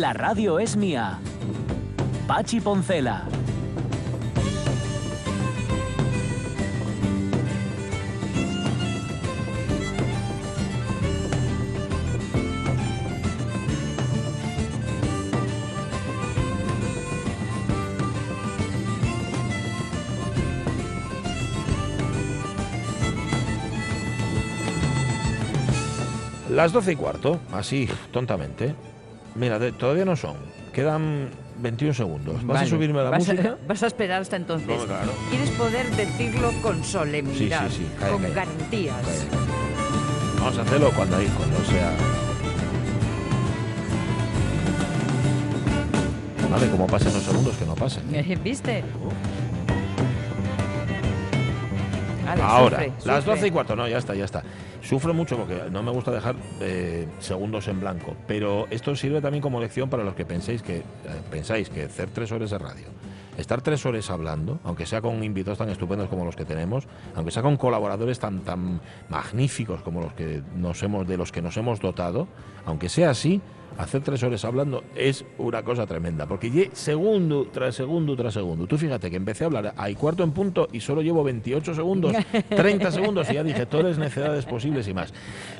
La radio es mía. Pachi Poncela. Las 12 y cuarto, así, tontamente. Mira, de- todavía no son. Quedan 21 segundos. ¿Vas a subirme la vas música? A, vas a esperar hasta entonces. No, claro. Quieres poder decirlo con solemnidad, Sí, sí, sí. Con garantías. Vamos a hacerlo cuando, ahí, cuando sea. Vale, como pasen los segundos, que no pasen. ¿Viste? Vale, Ahora, sufre, las sufre. 12 y cuarto, no, ya está, ya está. Sufro mucho porque no me gusta dejar eh, segundos en blanco, pero esto sirve también como lección para los que penséis que, eh, pensáis que hacer tres horas de radio, estar tres horas hablando, aunque sea con invitados tan estupendos como los que tenemos, aunque sea con colaboradores tan, tan magníficos como los que nos hemos, de los que nos hemos dotado, aunque sea así, hacer tres horas hablando es una cosa tremenda, porque segundo tras segundo tras segundo. Tú fíjate que empecé a hablar a cuarto en punto y solo llevo 28 segundos, 30 segundos y ya dije todas las necesidades posibles y más.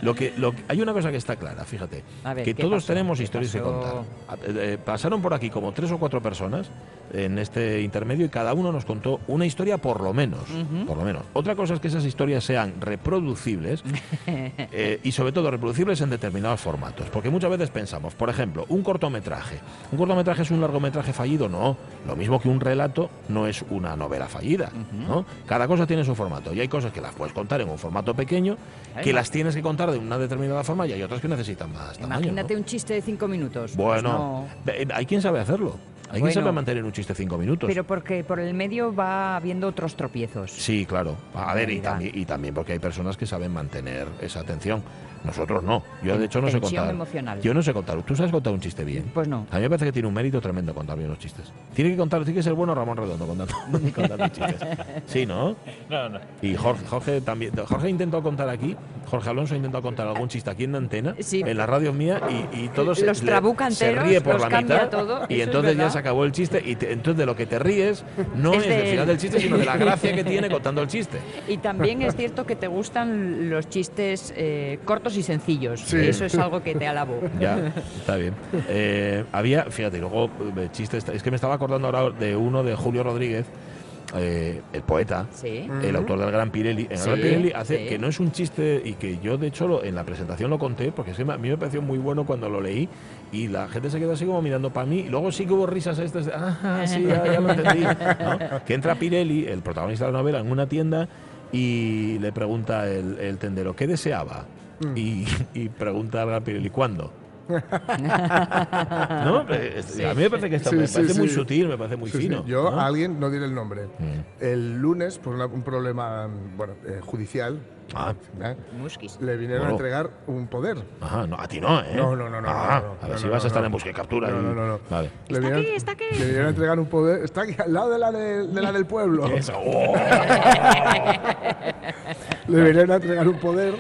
Lo que, lo, hay una cosa que está clara, fíjate, ver, que ¿qué todos pasó? tenemos ¿Qué historias que contar. Eh, pasaron por aquí como tres o cuatro personas en este intermedio y cada uno nos contó una historia por lo menos, por lo menos. Otra cosa es que esas historias sean reproducibles eh, y sobre todo reproducibles en determinados formatos. Porque muchas veces pensamos, por ejemplo, un cortometraje. ¿Un cortometraje es un largometraje fallido? No. Lo mismo que un relato no es una novela fallida. ¿no? Cada cosa tiene su formato. Y hay cosas que las puedes contar en un formato pequeño, que las tienes que contar de una determinada forma y hay otras que necesitan más tamaño. ¿no? Imagínate un chiste de cinco minutos. Pues Bueno, no. hay quien sabe hacerlo. Hay Bueno. sabe mantener un chiste cinco minutos. Pero porque por el medio va habiendo otros tropiezos. Sí, claro. A ver, y también, y también porque hay personas que saben mantener esa atención. Nosotros no. Yo, de hecho, no sé contar. emocional. Yo no sé contar. ¿Tú sabes contar un chiste bien? Pues no. A mí me parece que tiene un mérito tremendo contar bien los chistes. Tiene que contar, tiene que ser bueno Ramón Redondo contando, contando chistes. Sí, ¿no? No, no. Y Jorge, Jorge también. Jorge intentó contar aquí, Jorge Alonso intentó contar algún chiste aquí en antena, Sí. en la radio mía, y, y todos Los le- trabuca se ríe por los la mitad. todo, y eso entonces ya. Se acabó el chiste. Y te- entonces de lo que te ríes no Es es, del final del chiste, sino de la gracia que tiene contando el chiste. Y también es cierto que te gustan los chistes eh, cortos y sencillos. Sí. Eso es algo que te alabo. Ya, está bien. Eh, había, fíjate, luego eh, chistes. Es que me estaba acordando ahora de uno de Julio Rodríguez, eh, el poeta. Sí. El autor del Gran Pirelli. En el Sí, Gran Pirelli hace sí. que no es un chiste y que yo, de hecho, lo- en la presentación lo conté, porque es que a mí me pareció muy bueno cuando lo leí y la gente se quedó así como mirando para mí. Y luego sí que hubo risas estas de, ah, sí, ya, ya lo entendí. ¿no? Que entra Pirelli, el protagonista de la novela, en una tienda y le pregunta el, el tendero, ¿qué deseaba? Y, y pregunta al Gran Pirelli, ¿cuándo? ¿No? Es- A mí me parece que está, Sí, me sí, parece muy sí. sutil, me parece muy Sí, sí. fino. Yo ¿no? a alguien, no diré el nombre, Mm. el lunes, por una- un problema bueno, eh, judicial, Ah. ¿eh? Le vinieron Bueno. a entregar un poder. Ajá, no, a ti no, ¿eh? No, no, no, no, Ah, no, no, a ver no, si no, vas a estar no. en búsqueda y captura. No, no, no, no. Vale. Le ¿Está vinieron- aquí? ¿Está aquí? Le vinieron a entregar un poder. Está aquí, al lado de la, de, de la del pueblo. Eso. Oh. Le vinieron a entregar un poder.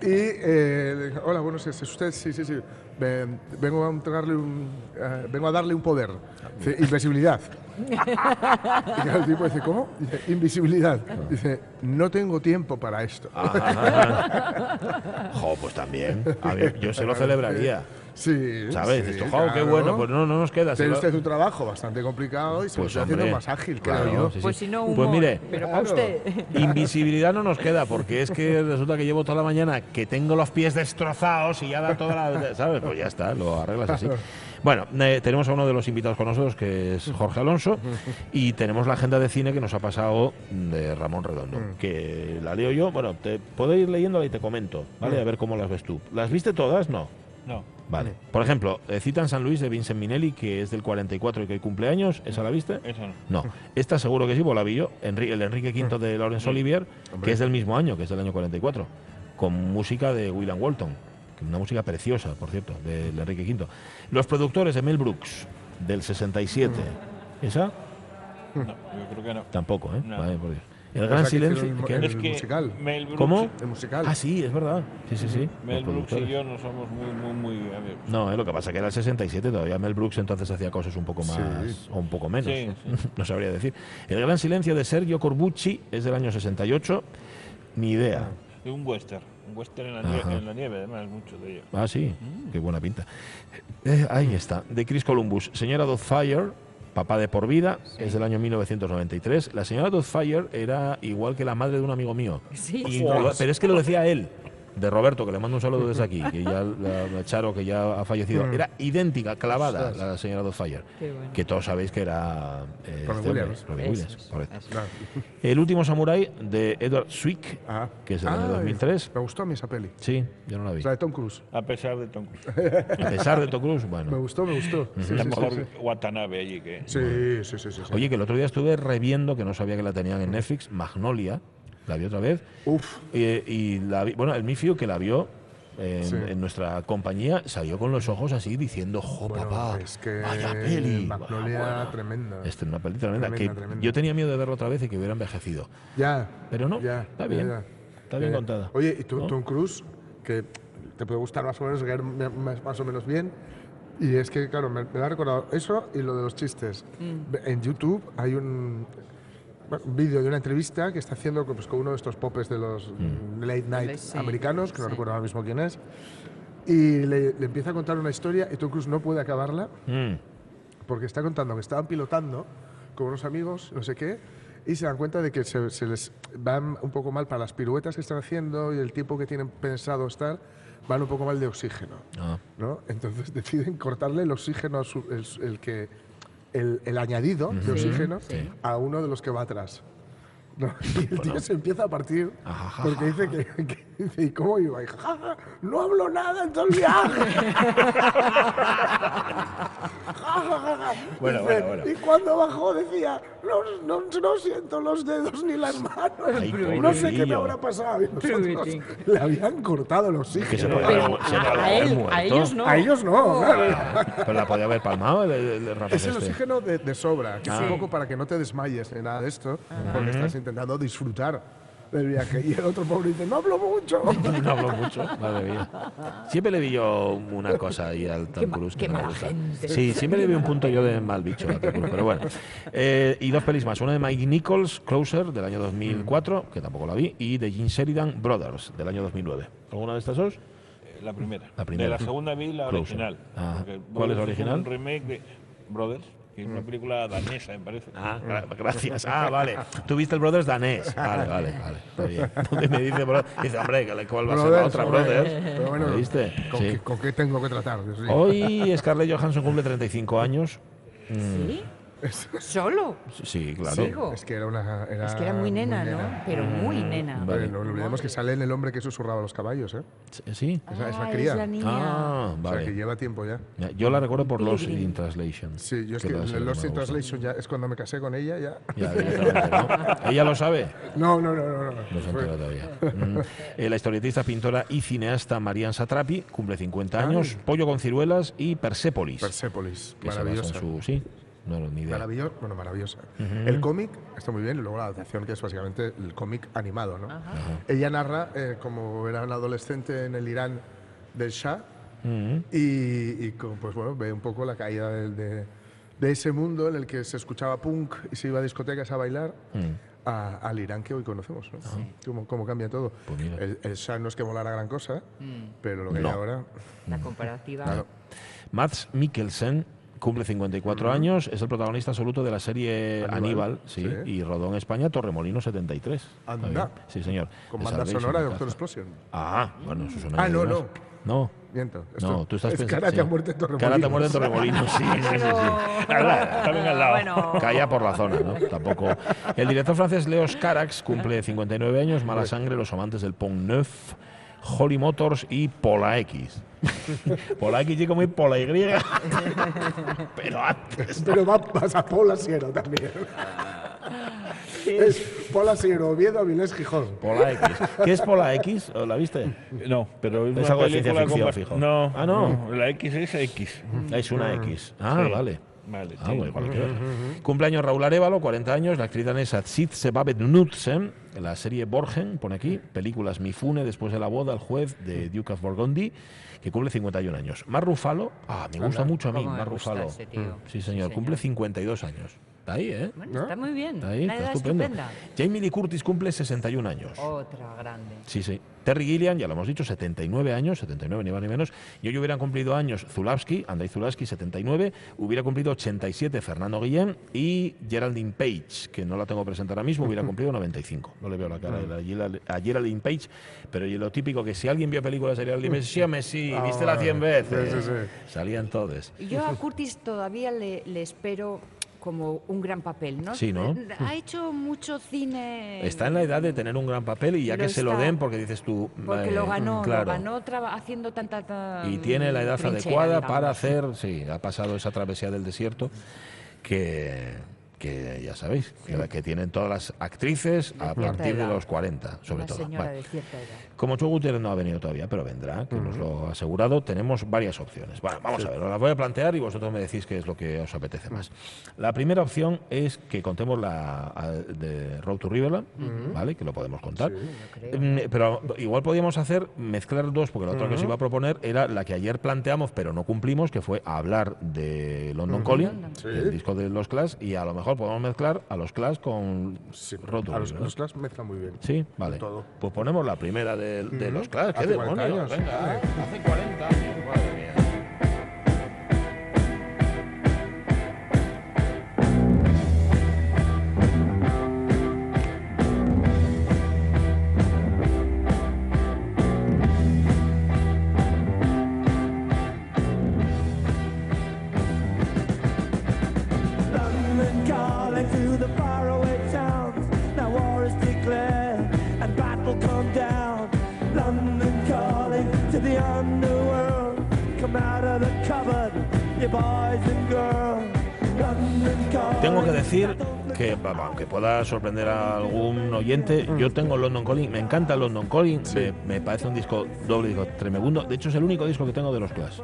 Y, eh, hola, buenos días, ¿es usted? Sí, sí, sí. Ven- vengo a entregarle un, eh, vengo a darle un poder. Dice, invisibilidad. Y claro, el tipo dice, ¿cómo? Dice, invisibilidad. Dice, no tengo tiempo para esto. Ah. jo, pues también. A ver, yo se lo celebraría. Sí. ¿Sabes? sí, Esto, jo, qué bueno, pues no, no nos queda. Tiene lo- usted un trabajo bastante complicado y se lo Pues está haciendo más ágil, claro, creo yo. sí, sí. Pues si no, Pues humor, mire, pero para Claro. usted. Invisibilidad no nos queda, porque es que resulta que llevo toda la mañana que tengo los pies destrozados y ya da toda la. ¿Sabes? Pues ya está, lo arreglas así. Bueno, eh, tenemos a uno de los invitados con nosotros, que es Jorge Alonso, y tenemos la agenda de cine que nos ha pasado de Ramón Redondo, que la leo yo. Bueno, te puedo ir leyéndola y te comento, ¿vale? A ver cómo las ves tú. ¿Las viste todas? No. No. Vale. Por ejemplo, eh, Citan San Luis de Vincent Minelli, que es del 44 y que cumple años. ¿Esa la viste? Eso no. No, esta seguro que sí, pues la vi yo. Enri- el Enrique V de Laurence Olivier, que es del mismo año, que es del año 44, con música de William Walton, una música preciosa, por cierto, del Enrique V. Los productores de Mel Brooks, del 67. ¿Esa? No, yo creo que no. Tampoco, ¿eh? No. Vale, por Dios. El gran que silencio. hicieron ¿qué? el- Es que musical. Mel Brooks, ¿Cómo? El musical. Ah, sí, es verdad. Sí, sí, sí. Mel Brooks y yo no somos muy, muy, muy amigos. No, eh, lo que pasa que era el 67, todavía Mel Brooks entonces hacía cosas un poco más Sí. o un poco menos. Sí, sí. no sabría decir. El gran silencio de Sergio Corbucci es del año 68. Ni idea. Y un western. Un western en la, nieve, en la nieve, además, mucho de ello. Ah, sí, qué buena pinta. Eh, ahí está, de Chris Columbus. Señora Dothfire, papá de por vida, es del año 1993. La señora Dothfire era igual que la madre de un amigo mío. Sí. Y pero es que lo decía él, de Roberto, que le mando un saludo desde aquí, que ya la, la Charo, que ya ha fallecido. Era idéntica, clavada, la señora Dothfire. Qué bueno. Que todos sabéis que era eh, Robin este hombre, Williams. Robin Eso Williams, es, correcto. eso. Claro. El último samurái de Edward Zwick, Ah. que es del año Ay, 2003. Me gustó a mí esa peli. Sí, yo no la vi. O sea, de Tom Cruise. A pesar de Tom Cruise. A pesar de Tom Cruise, Me bueno. gustó, me gustó. Sí, La sí, mejor sí, Watanabe allí que. sí, sí, sí, sí. Oye, que el otro día estuve reviendo, que no sabía que la tenían en Netflix, Magnolia, la vi otra vez, Uf. y, y la vi- bueno, el Mifiu que la vio en, Sí. en nuestra compañía salió con los ojos así diciendo, jo, Bueno, papá, es que vaya peli. Magnolia Buah, buena". tremenda. Este, una peli tremenda, Tremenda, que tremenda. yo tenía miedo de verla otra vez y que hubiera envejecido. Ya. Pero no, ya, está bien, ya. está bien Eh, contada. Oye, y tú, ¿No? Tom Cruise, que te puede gustar más o menos, más, o menos bien. Y es que, claro, me, me ha recordado eso y lo de los chistes. En YouTube hay un, bueno, un vídeo de una entrevista que está haciendo pues, con uno de estos popes de los Mm. late night Sí, americanos, que no sí. recuerdo ahora mismo quién es. Y le, le empieza a contar una historia y Tom Cruise no puede acabarla Mm, porque está contando que estaban pilotando con unos amigos, no sé qué, y se dan cuenta de que se, se les van un poco mal para las piruetas que están haciendo y el tiempo que tienen pensado estar, van un poco mal de oxígeno, ah, ¿no? Entonces deciden cortarle el oxígeno, su- el, el que, el, el añadido de oxígeno a uno de los que va atrás. ¿no? Y el tío se empieza a partir Ajá, porque dice que, que- dice, ¿y cómo iba? Y, "Ja, ja, no hablo nada en todo el viaje. Bueno, bueno, bueno. Y cuando bajó decía, no, no, no siento los dedos ni las manos. Ay, no sé qué me habrá pasado. Y nosotros Pobrecillo. le habían cortado que se podía haber- se a, podía a haber él, muerto. a ellos no. A ellos no, claro. Pero la podía haber palmado el, el, Es el este. oxígeno de, de sobra, que es Ah. un poco para que no te desmayes ni nada de esto, porque estás intentando disfrutar del viaje. Y el otro pobre dice, no hablo mucho. No hablo mucho, madre mía. Siempre le vi yo una cosa ahí al Tom Qué ma- Cruise. que no me mala gusta. gente. Sí, siempre le vi un punto yo de mal bicho a Tom Cruise, pero bueno. Eh, y dos pelis más. Una de Mike Nichols, Closer, del año 2004, que tampoco la vi, y de Gene Sheridan, Brothers, del año 2009. ¿Alguna de estas dos? Eh, La primera. La primera. De la segunda vi la Closer. original. Ah, ¿cuál es la original? Un remake de Brothers, que es una película danesa, me parece. Ah, gra- gracias. Ah, vale. Tú viste el Brothers danés. Vale, vale, vale. Está bien. Me dice Brothers, dice, hombre, ¿cuál va a ser la otra hombre. Brothers? Pero bueno, ¿Lo viste? ¿con, Sí. qué, con qué tengo que tratar? Hoy Scarlett Johansson cumple 35 años. ¿Sí? ¿Solo? Sí, claro. Sigo. Es que era una. Era Es que era muy nena, ¿no? Pero muy nena. Vale. Bueno, no olvidemos que sale en el hombre que susurraba a los caballos, ¿eh? Sí. Es es la Ah, cría. la niña. Ah, O sea, que vale. lleva tiempo ya. Ya, Yo la recuerdo por Lost in Translation. Sí, yo es que en Lost in. Translation ya es cuando me casé con ella, ya. Ya, directamente, ¿no? Ella lo sabe. No, no, no, no. no. No se entera todavía. Mm. Eh, la historietista, pintora y cineasta Marian Satrapi cumple 50 años. Pollo con ciruelas y Persépolis. Que maravillosa. su. Sí, no, no, ni idea. Maravillosa, bueno, maravillosa. El cómic está muy bien y luego la adaptación que es básicamente el cómic animado, ¿no? Ella narra eh, como era una adolescente en el Irán del Shah Mm. y, y como, pues bueno, ve un poco la caída del- de, de ese mundo en el que se escuchaba punk y se iba a discotecas a bailar Mm. a- al Irán que hoy conocemos, ¿no? Cómo, cómo cambia todo. Pues el, el Shah no es que molara gran cosa, pero lo que No. hay ahora... La comparativa. Claro. Mads Mikkelsen cumple 54 años, es el protagonista absoluto de la serie Aníbal, Aníbal, sí, sí. y rodó en España Torremolino 73. Está Anda. Sí, señor. Con banda Salvation sonora de. Doctor Explosion. Ah, bueno, eso suena Ah, no, no. No. Miento. No, esto tú estás es pensando. Karate a sí. muerte en Torremolinos. Karate a muerte en Torremolinos, sí, sí, sí, sí. También al lado. Bueno. Caía por la zona, ¿no? Tampoco. El director francés Leos Carax cumple 59 años, Mala Sangre, Los Amantes del Pont Neuf, Holly Motors y Pola X. Pola X y como y Pola Y. Pero antes. Pero va, vas a Pola Siero también. es Pola Siero, Oviedo, Avilés, Gijón. Pola X. ¿Qué es Pola X? ¿O ¿La viste? No, pero es, Es una algo de ciencia ficción, fijo. No, Ah, no. La X es X. Es una X. Ah, Sí. vale. Vale, Ah, bueno. Cumpleaños Raúl Arevalo, 40 años, la actriz danesa Zitze Babet Knudsen, la serie Borgen, pone aquí, películas Mifune, después de la boda, el juez de Duke of Burgundy, que cumple 51 años. Mar Rufalo, ah, me gusta mucho a mí, Mar Rufalo. Sí, señor, Sí, cumple señor. 52 años. Está ahí, ¿eh? Bueno, está muy bien. Está ahí, Una está edad estupendo. estupenda. Jamie Lee Curtis cumple 61 años. Otra grande. Sí, sí. Terry Gilliam, ya lo hemos dicho, 79 años, 79 ni más ni menos. Y hoy hubieran cumplido años Zulawski, Andrei Zulawski, 79. Hubiera cumplido 87 Fernando Guillén y Geraldine Page, que no la tengo presente ahora mismo, hubiera cumplido 95. No le veo la cara a Gerald- a Geraldine Page, pero y lo típico que si alguien vio películas de Geraldine Page, sí, sí, Ah, viste la 100 veces. sí, sí, sí. Salían todos. Y Yo a Curtis todavía le, le espero como un gran papel, ¿no? Sí, ¿no? Ha hecho mucho cine. Está en la edad de tener un gran papel y ya Lo que se lo den, porque dices tú. Porque eh, lo ganó, claro. lo ganó haciendo tanta, ta- y tiene la edad adecuada digamos. para hacer, sí, ha pasado esa travesía del desierto que, que ya sabéis, que, la que tienen todas las actrices a partir de los 40, sobre Una todo. Vale. de. Como Cho Gutiérrez no ha venido todavía, pero vendrá, que nos lo ha asegurado, tenemos varias opciones. Bueno, vamos a ver, os las voy a plantear y vosotros me decís qué es lo que os apetece más. La primera opción es que contemos la a- de Road to Riverland, ¿vale? Que lo podemos contar. Mm, Pero igual podíamos hacer, mezclar dos, porque la otra que os iba a proponer era la que ayer planteamos, pero no cumplimos, que fue hablar de London Calling, Sí. el disco de los Clash, y a lo mejor podemos mezclar a los Clash con Sí, Road to a los, Riverland. los Clash mezclan muy bien. Sí, vale. Todo. Pues ponemos la primera de, de los Clash. ¿Qué Hace 40 demonios? años. Venga, hace 40 años. Madre mía. Tengo que decir que, aunque pueda sorprender a algún oyente, yo tengo London Calling, me encanta London Calling, me, me parece un disco doble disco tremendo. De hecho, es el único disco que tengo de los Clash.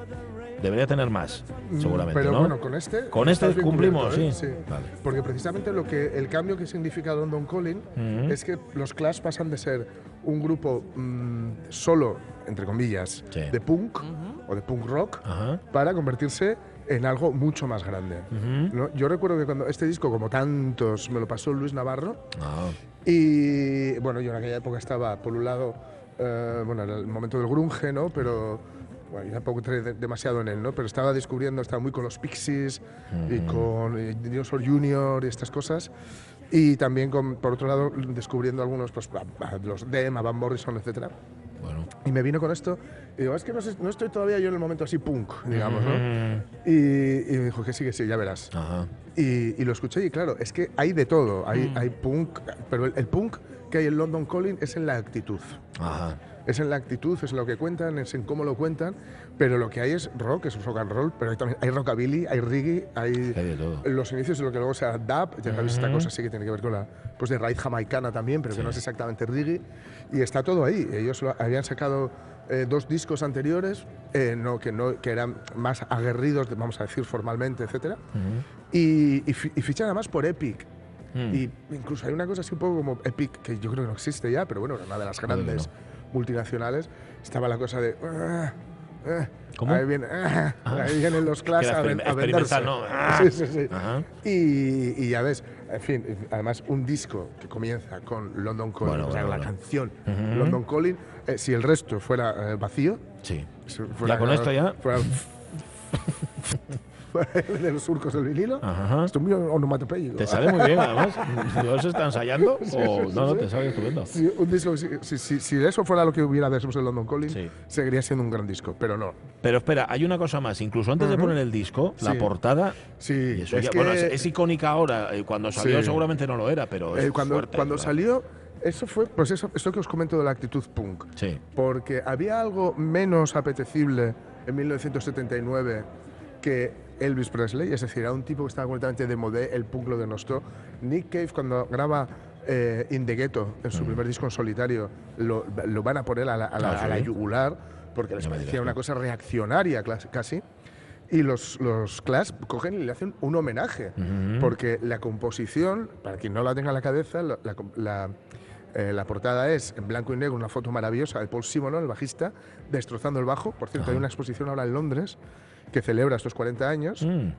Debería tener más, seguramente, Pero ¿no? bueno, con este. Con este cumplimos, cubierto, sí. ¿eh? Vale. Porque precisamente lo que el cambio que significa London Calling es que los Clash pasan de ser un grupo mm, solo, entre comillas, Sí. de punk o de punk rock Ajá. para convertirse en algo mucho más grande. ¿no? Yo recuerdo que cuando este disco, como tantos, me lo pasó Luis Navarro Ah, y bueno, yo en aquella época estaba, por un lado, eh, bueno, era el momento del grunge, ¿no? Pero bueno, yo tampoco entré de- demasiado en él, ¿no? Pero estaba descubriendo, estaba muy con los Pixies y con eh, Dinosaur Junior y estas cosas. Y también, con, por otro lado, descubriendo algunos, pues, los Dem, Van Morrison, etcétera. Bueno. Y me vino con esto y digo, es que no, sé- no estoy todavía yo en el momento así punk, digamos, ¿no? Mm, Y, y me dijo que sí, que sí, ya verás. Ajá. Y, y lo escuché y claro, es que hay de todo. Hay, Mm. hay punk, pero el, el punk que hay en London Calling es en la actitud. Ajá. Es en la actitud, es en lo que cuentan, es en cómo lo cuentan, pero lo que hay es rock, es rock and roll, pero hay también hay rockabilly, hay reggae, hay Hay de todo. los inicios de lo que luego será dub, ya sabéis, esta cosa sí que tiene que ver con la pues de raíz jamaicana también, pero que no es exactamente reggae, y está todo ahí. Ellos lo- habían sacado eh, dos discos anteriores, eh, no, que, no, que eran más aguerridos, vamos a decir formalmente, etcétera, y, y, fi- y fichan además por Epic. Mm. Y incluso hay una cosa así un poco como Epic, que yo creo que no existe ya, pero bueno, era una de las Creo que grandes multinacionales. Estaba la cosa de... "Ah, ah". ¿Cómo? Ahí, viene, ah, ahí vienen los clases era a, ven- a venderse. ¿no? Ah. Sí, sí, sí. Y, y ya es en fin, además un disco que comienza con London Calling, Bueno, o sea, bueno, la bueno. canción London Calling, eh, si el resto fuera eh, vacío, Sí. fuera- Ya con esto ya. Fuera de los surcos del vinilo, Ajá. esto es muy onomatopéyico. ¿Te sale muy bien, además? ¿Dios está ensayando? O no, no, te sale estupendo. Si, un disco, si, si- si- eso fuera lo que hubiera de London Calling, Sí. seguiría siendo un gran disco, pero no. Pero espera, hay una cosa más. Incluso antes de poner el disco, la Sí. portada. Sí, eso es ya- que- bueno, es, es icónica ahora. eh, Cuando salió Sí. seguramente no lo era, pero. Es Eh, cuando fuerte, cuando ¿verdad? salió, eso fue, pues eso, esto que os comento de la actitud punk. Sí. Porque había algo menos apetecible en 1979 que Elvis Presley, es decir, era un tipo que estaba completamente de modé, el punk lo denostó. Nick Cave cuando graba eh, In the Ghetto, en su primer disco en solitario, lo, lo van a poner a la, a la- Mm. Ah, a yugular porque les parecía una cosa reaccionaria casi. Y los, los Clash cogen y le hacen un homenaje, porque la composición, para quien no la tenga en la cabeza, la, la com- la, eh, la portada es en blanco y negro, una foto maravillosa de Paul Simonon, el bajista, destrozando el bajo. Por cierto, hay una exposición ahora en Londres que celebra estos 40 años Mm.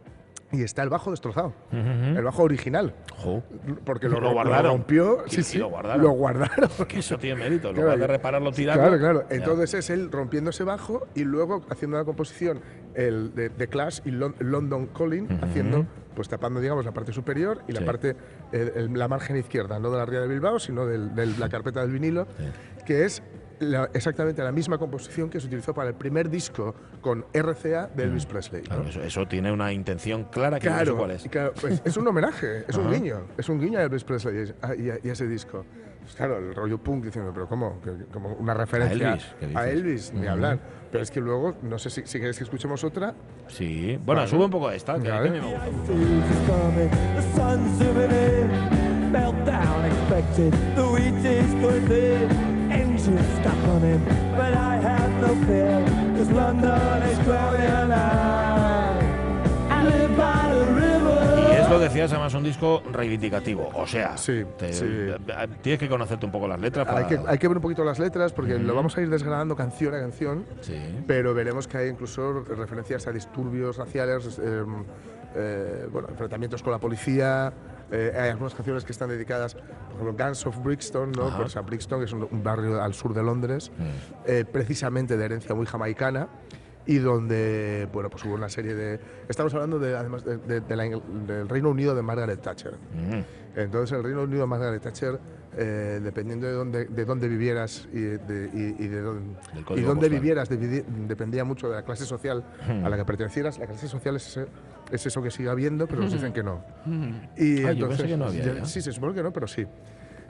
y está el bajo destrozado, el bajo original. Jo, Porque lo, Lo ro- guardaron. rompió. Y- Sí, sí, lo guardaron. Lo guardaron. que eso tiene mérito. En Claro, de repararlo, tirarlo. Claro, claro. Ya. Entonces es él rompiendo ese bajo y luego haciendo la composición el de, de Clash y Lon- London Calling, haciendo, pues tapando, digamos, la parte superior y la Sí. parte, eh, el- la margen izquierda, no de la ría de Bilbao, sino de la carpeta del vinilo, que es la- exactamente la misma composición que se utilizó para el primer disco con RCA de Elvis Presley. ¿no? Claro, eso, eso tiene una intención clara que no sé Claro, cuál es. claro, pues es un homenaje, es un guiño, es un guiño a Elvis Presley y a, y a- y a ese disco. Pues claro, el rollo punk diciendo, pero ¿cómo? Que- Como una referencia Elvis, ¿qué dices? a Elvis, ni hablar. Pero es que luego, no sé si, si queréis que escuchemos otra. Sí. Bueno, Vale. sube un poco esta, que, que a Vale. mí me gusta. Is coming, the sun's zooming in, meltdown expected, the wheat is going thin, engines stuck on him, but I have no fear, cause London is growing alive. I live by the river. Y es lo decías, además, un disco reivindicativo. O sea, Sí, te- sí. eh, tienes que conocerte un poco las letras. Para, Hay que, hay que ver un poquito las letras porque lo vamos a ir desgranando canción a canción, Sí. pero veremos que hay incluso referencias a disturbios raciales, eh, eh, bueno, enfrentamientos con la policía. Eh, hay algunas canciones que están dedicadas, por ejemplo, Guns of Brixton, ¿no? Ajá. Pues a Brixton, que es un, un barrio al sur de Londres, eh, precisamente de herencia muy jamaicana y donde bueno pues hubo una serie de estamos hablando de además de- de- de la del Reino Unido de Margaret Thatcher Mm. entonces el Reino Unido de Margaret Thatcher eh, dependiendo de dónde de dónde vivieras y de, y- y de dónde, y dónde vivieras dependía mucho de la clase social a la que pertenecieras la clase social es, ese- es eso que sigue habiendo pero nos dicen que no y yo entonces pensé que no había ya- ya. sí se supone que no pero sí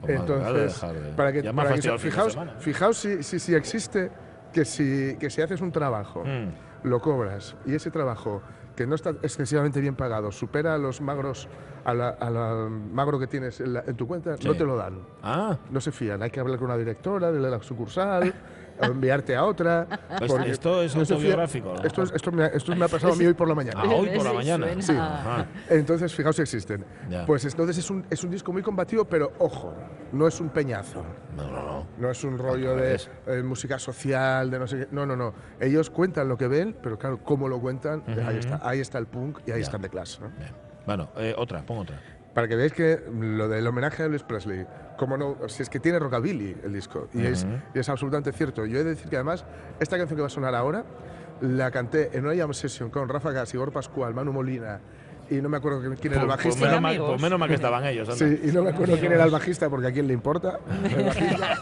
Pues entonces dejar de- para que, Ya me ha para que- fastidiado el fin de fijaos, semana. fijaos si, si, si existe que si, que si haces un trabajo Mm. lo cobras y ese trabajo que no está excesivamente bien pagado supera a los magros a la, a la magro que tienes en, la- en tu cuenta Sí. no te lo dan Ah, no se fían hay que hablar con una directora de la sucursal o enviarte a otra Pues esto es autobiográfico, ¿no? esto, es- esto, me, ha- esto me ha pasado a mí hoy por la mañana ah, hoy por la mañana. Sí. Ajá. entonces fijaos si existen Ya. pues entonces es un, es un disco muy combativo pero ojo no es un peñazo No, no, no. no es un rollo de eh, música social, de no sé qué. No, no, no. Ellos cuentan lo que ven, pero claro, cómo lo cuentan, eh, ahí está. Ahí está el punk y ahí Ya. está The Clash. ¿no? Bueno, eh, otra, pon otra. Para que veáis que lo del homenaje a Elvis Presley, como no, si es que tiene rockabilly el disco, y, es, y es absolutamente cierto. Yo he de decir que además, esta canción que va a sonar ahora, la canté en una jam session con Rafa Gas, Igor Pascual, Manu Molina, y no me acuerdo quién- era el pues bajista. menos, mal, amigos. pues menos mal que estaban ellos. anda. Sí, y no me acuerdo quién era el bajista, porque a quién le importa. el bajista.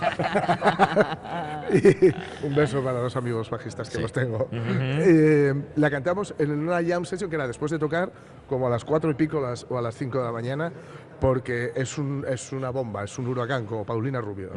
y un beso para los amigos bajistas que Sí. los tengo. Eh, la cantamos en una jam session que era después de tocar, como a las cuatro y pico las- o a las 5 de la mañana, porque es, un, es una bomba, es un huracán, como Paulina Rubio.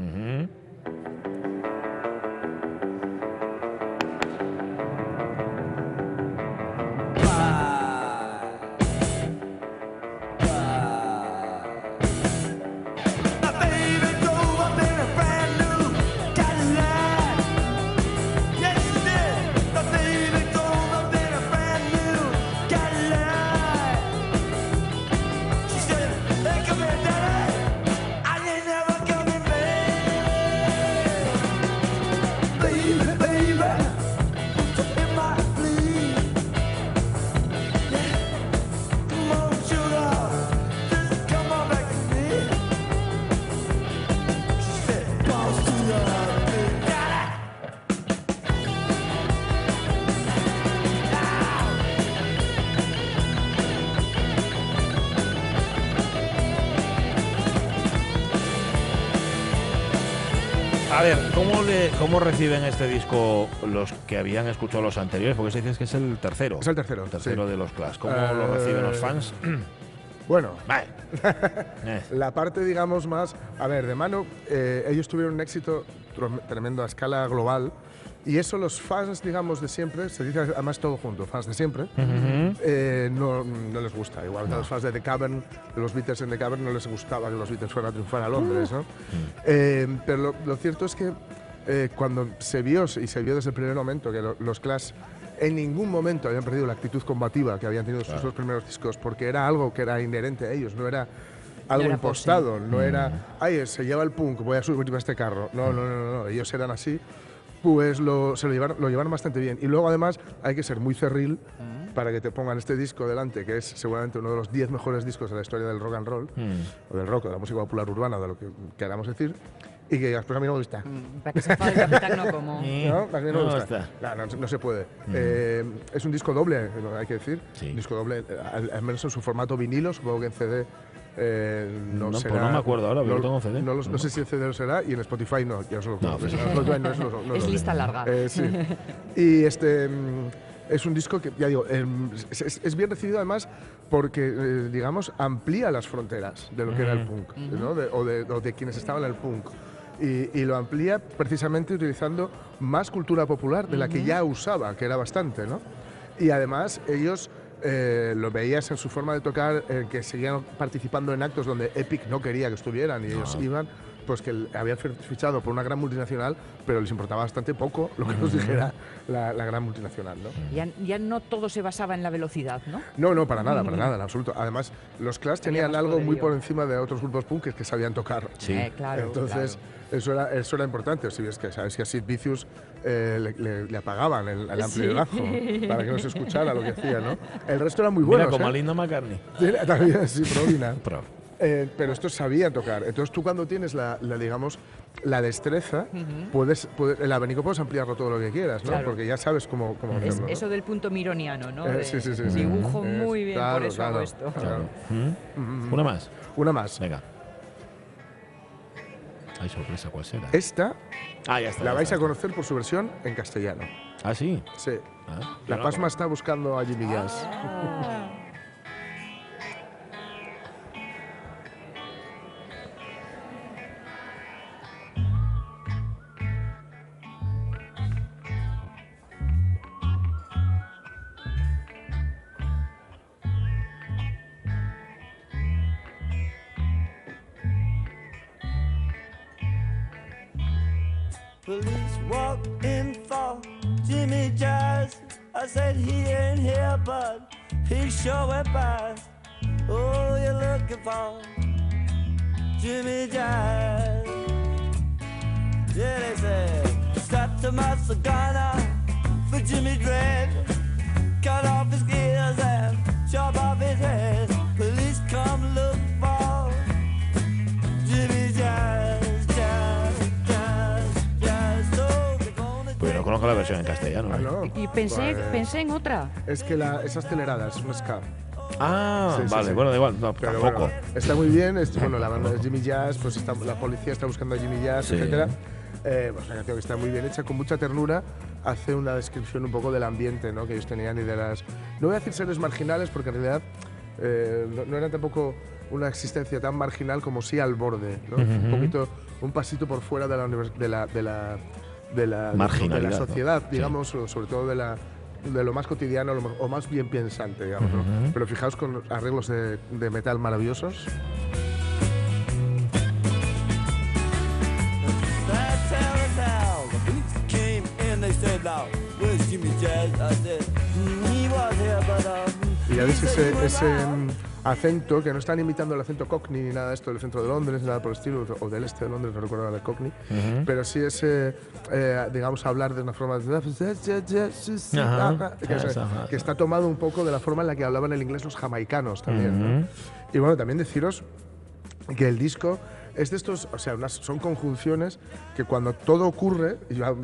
¿Cómo, le, ¿cómo reciben este disco los que habían escuchado los anteriores? Porque se dices que es el tercero. Es el tercero, El tercero sí. de los Clash. ¿Cómo Eh, lo reciben los fans? Bueno, Vale. Eh, La parte, digamos, más. A ver, de mano, eh, ellos tuvieron un éxito tremendo a escala global. Y eso los fans, digamos, de siempre, se dice además todo junto, fans de siempre, eh, no, no les gusta. Igual que a los fans de The Cavern, de los Beatles en The Cavern, no les gustaba que los Beatles fueran a triunfar a Londres, ¿no? Eh, pero lo, lo cierto es que eh, cuando se vio, y se vio desde el primer momento, que lo- los Clash en ningún momento habían perdido la actitud combativa que habían tenido sus dos primeros discos, porque era algo que era inherente a ellos, no era algo era impostado, no era, ay, se lleva el punk, voy a subirme a este carro. No, no, no, no, ellos eran así, pues lo, se lo llevaron, lo llevaron bastante bien. Y luego además hay que ser muy cerril para que te pongan este disco delante, que es seguramente uno de los 10 mejores discos de la historia del rock and roll, o del rock, o de la música popular urbana, de lo que queramos decir, y que digas, pues a mí no me gusta. Mm, Para que se enfade el capitán, no como. ¿No? A mí no, me No gusta. está. No, no, no se puede. Eh, es un disco doble, hay que decir. Sí. Un disco doble, eh, al, al menos en su formato vinilo, supongo que en CD. eh, no, No, pues será, no me acuerdo ahora, pero lo tengo en CD. No, no sé si en CD lo será y en Spotify no. Ya solo No, pues- no es, no- no lista larga. Eh, sí. Y este mm, es un disco que, ya digo, em, es, es- es bien recibido además porque, eh, digamos, amplía las fronteras de lo que era el punk, ¿no? De- o, de, o de quienes estaban en el punk. Y, y lo amplía precisamente utilizando más cultura popular de la que ya usaba, que era bastante, ¿no? Y además ellos eh, lo veías en su forma de tocar, eh, que seguían participando en actos donde Epic no quería que estuvieran y ellos iban, pues que habían fi- fichado por una gran multinacional, pero les importaba bastante poco lo que nos dijera la, la gran multinacional, ¿no? Ya, ya no todo se basaba en la velocidad, ¿no? No, no, para nada, para nada, en absoluto. Además, los Clash tenían algo muy por encima de otros grupos punk que, sabían tocar. Sí. Eh, claro. Entonces, eso, era, eso era importante. Si ves que sabes que a Sid Vicious eh, le, le- le apagaban el, el amplio y el bajo para que no se escuchara lo que hacía, ¿no? El resto eran muy Mira, buenos. como a ¿eh? Linda McCartney. También, sí, Provina. Pro. Eh, pero estos sabían tocar. Entonces tú cuando tienes la, la, digamos, la destreza, puedes, puedes- el abanico puedes ampliarlo todo lo que quieras, ¿no? Claro. Porque ya sabes cómo, cómo Es hacerlo. ¿no? eso del punto mironiano, ¿no? Eh, sí, sí, sí, sí. Dibujo muy bien, claro, por eso claro, hago esto. claro. ¿Mm? Una más. Una más. Venga. Hay sorpresa, ¿cuál será? Esta Ah, ya está. la ya vais está. a conocer por su versión en castellano. Ah, sí. Sí. Ah, La Pasma está buscando a Jimmy Jazz. Police pensé, Pues, pensé en otra. Es que la, es acelerada, es un ska. Ah, Sí, vale, sí. bueno, da igual, no, Pero tampoco. bueno, está muy bien. es- bueno, la banda de Jimmy Jazz, pues está- la policía está buscando a Jimmy Jazz, Sí. etcétera. Eh, pues una canción que está muy bien hecha, con mucha ternura, hace una descripción un poco del ambiente ¿no? que ellos tenían y de las... No voy a decir seres marginales, porque en realidad eh, no, no eran tampoco una existencia tan marginal como sí al borde, ¿no? Un poquito, un pasito por fuera de la, de la, de la, de la, de la sociedad, digamos, sobre todo de la de lo más cotidiano o más bien pensante, digamos. ¿no? Pero fijaos con los arreglos de, de metal maravillosos. That's how it's how the police came in. They said, "Now, where's Jimmy Jazz?" I said, "Mm, "He was here, but um." Y ya ves ese, he went ese out." mm, acento, que no están imitando el acento cockney ni nada de esto del centro de Londres, nada por el estilo, o del este de Londres, no recuerdo ahora el cockney, pero sí ese, eh, digamos, hablar de una forma de- que, es- que está tomado un poco de la forma en la que hablaban el inglés los jamaicanos también. ¿no? Y bueno, también deciros que el disco es de estos, o sea, unas, son conjunciones que cuando todo ocurre,